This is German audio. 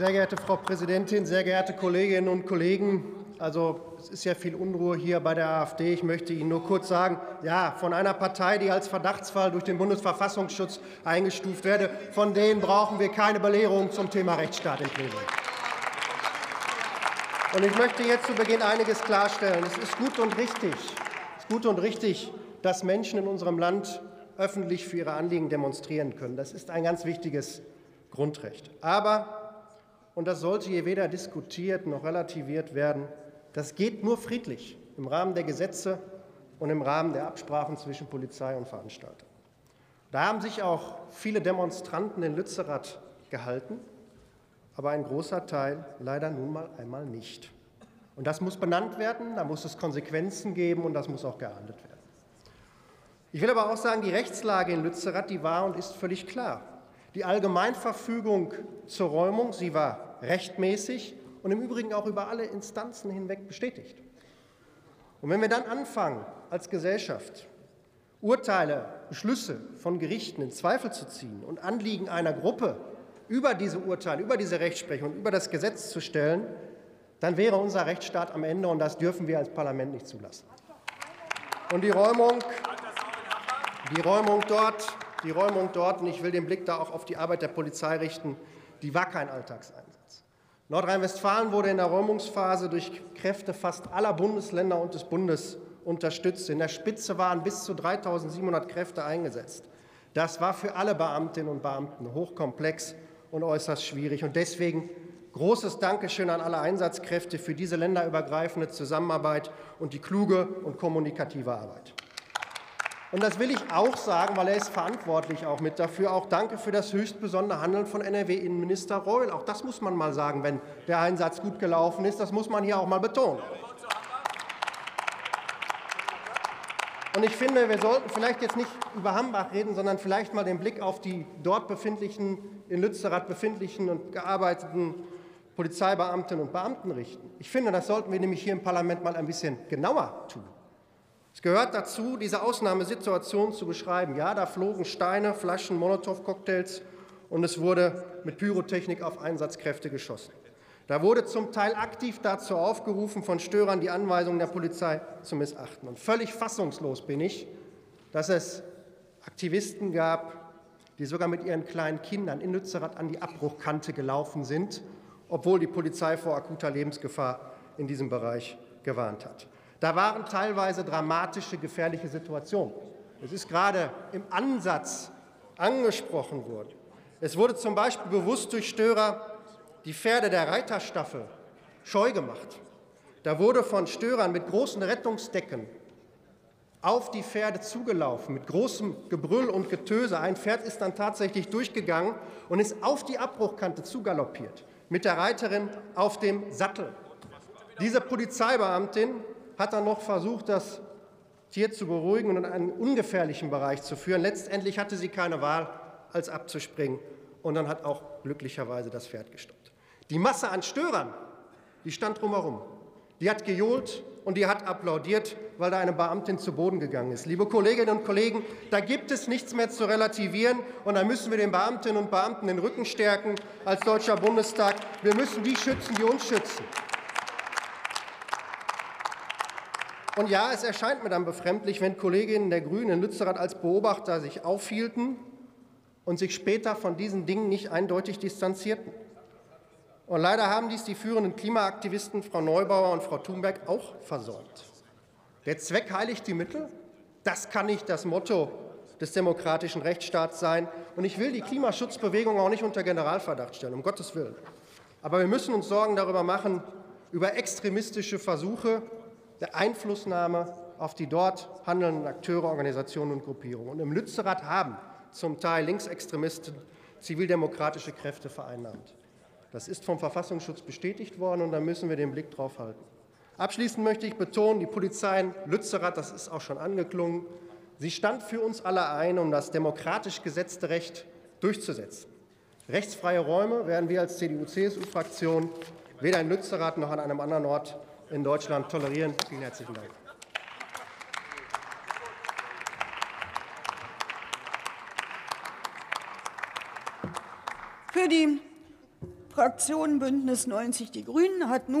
Sehr geehrte Frau Präsidentin, sehr geehrte Kolleginnen und Kollegen! Also, es ist ja viel Unruhe hier bei der AfD. Ich möchte Ihnen nur kurz sagen, ja, von einer Partei, die als Verdachtsfall durch den Bundesverfassungsschutz eingestuft werde, von denen brauchen wir keine Belehrung zum Thema Rechtsstaat im Plenum. Und ich möchte jetzt zu Beginn einiges klarstellen. Es ist gut und richtig, es ist gut und richtig, dass Menschen in unserem Land öffentlich für ihre Anliegen demonstrieren können. Das ist ein ganz wichtiges Grundrecht. Aber, und das sollte hier weder diskutiert noch relativiert werden, das geht nur friedlich im Rahmen der Gesetze und im Rahmen der Absprachen zwischen Polizei und Veranstaltern. Da haben sich auch viele Demonstranten in Lützerath gehalten aber ein großer Teil leider nun mal einmal nicht. Und das muss benannt werden, da muss es Konsequenzen geben und das muss auch geahndet werden. Ich will aber auch sagen, die Rechtslage in Lützerath, die war und ist völlig klar. Die Allgemeinverfügung zur Räumung, sie war rechtmäßig und im Übrigen auch über alle Instanzen hinweg bestätigt. Und wenn wir dann anfangen, als Gesellschaft Urteile, Beschlüsse von Gerichten in Zweifel zu ziehen und Anliegen einer Gruppe über diese Urteile, über diese Rechtsprechung, über das Gesetz zu stellen, dann wäre unser Rechtsstaat am Ende, und das dürfen wir als Parlament nicht zulassen. Und die Räumung, die Räumung dort, die Räumung dort, und ich will den Blick da auch auf die Arbeit der Polizei richten, die war kein Alltagseinsatz. Nordrhein-Westfalen wurde in der Räumungsphase durch Kräfte fast aller Bundesländer und des Bundes unterstützt. In der Spitze waren bis zu 3.700 Kräfte eingesetzt. Das war für alle Beamtinnen und Beamten hochkomplex und äußerst schwierig. Und deswegen großes Dankeschön an alle Einsatzkräfte für diese länderübergreifende Zusammenarbeit und die kluge und kommunikative Arbeit. Und das will ich auch sagen, weil er ist verantwortlich auch mit dafür. Auch danke für das höchst besondere Handeln von NRW-Innenminister Reul. Auch das muss man mal sagen, wenn der Einsatz gut gelaufen ist. Das muss man hier auch mal betonen. Und ich finde, wir sollten vielleicht jetzt nicht über Hambach reden, sondern vielleicht mal den Blick auf die dort befindlichen, in Lützerath befindlichen und gearbeiteten Polizeibeamtinnen und Beamten richten. Ich finde, das sollten wir nämlich hier im Parlament mal ein bisschen genauer tun. Es gehört dazu, diese Ausnahmesituation zu beschreiben. Ja, da flogen Steine, Flaschen, Molotow-Cocktails und es wurde mit Pyrotechnik auf Einsatzkräfte geschossen. Da wurde zum Teil aktiv dazu aufgerufen, von Störern die Anweisungen der Polizei zu missachten. Und völlig fassungslos bin ich, dass es Aktivisten gab, die sogar mit ihren kleinen Kindern in Lützerath an die Abbruchkante gelaufen sind, obwohl die Polizei vor akuter Lebensgefahr in diesem Bereich gewarnt hat. Da waren teilweise dramatische, gefährliche Situationen. Es ist gerade im Ansatz angesprochen worden. Es wurde zum Beispiel bewusst durch Störer die Pferde der Reiterstaffel scheu gemacht. Da wurde von Störern mit großen Rettungsdecken auf die Pferde zugelaufen, mit großem Gebrüll und Getöse. Ein Pferd ist dann tatsächlich durchgegangen und ist auf die Abbruchkante zugaloppiert, mit der Reiterin auf dem Sattel. Diese Polizeibeamtin hat dann noch versucht, das Tier zu beruhigen und in einen ungefährlichen Bereich zu führen. Letztendlich hatte sie keine Wahl, als abzuspringen. Und dann hat auch glücklicherweise das Pferd gestoppt. Die Masse an Störern, die stand drumherum. Die hat gejohlt und die hat applaudiert, weil da eine Beamtin zu Boden gegangen ist. Liebe Kolleginnen und Kollegen, da gibt es nichts mehr zu relativieren und da müssen wir den Beamtinnen und Beamten den Rücken stärken als Deutscher Bundestag. Wir müssen die schützen, die uns schützen. Und ja, es erscheint mir dann befremdlich, wenn Kolleginnen der Grünen in Lützerath als Beobachter sich aufhielten und sich später von diesen Dingen nicht eindeutig distanzierten. Und leider haben dies die führenden Klimaaktivisten Frau Neubauer und Frau Thunberg auch versäumt. Der Zweck heiligt die Mittel? Das kann nicht das Motto des demokratischen Rechtsstaats sein. Und ich will die Klimaschutzbewegung auch nicht unter Generalverdacht stellen, um Gottes Willen. Aber wir müssen uns Sorgen darüber machen, über extremistische Versuche der Einflussnahme auf die dort handelnden Akteure, Organisationen und Gruppierungen. Und im Lützerath haben zum Teil Linksextremisten zivildemokratische Kräfte vereinnahmt. Das ist vom Verfassungsschutz bestätigt worden, und da müssen wir den Blick drauf halten. Abschließend möchte ich betonen, die Polizei in Lützerath, das ist auch schon angeklungen, sie stand für uns alle ein, um das demokratisch gesetzte Recht durchzusetzen. Rechtsfreie Räume werden wir als CDU-CSU-Fraktion weder in Lützerath noch an einem anderen Ort in Deutschland tolerieren. Vielen herzlichen Dank. Für die Fraktion Bündnis 90 Die Grünen hat nun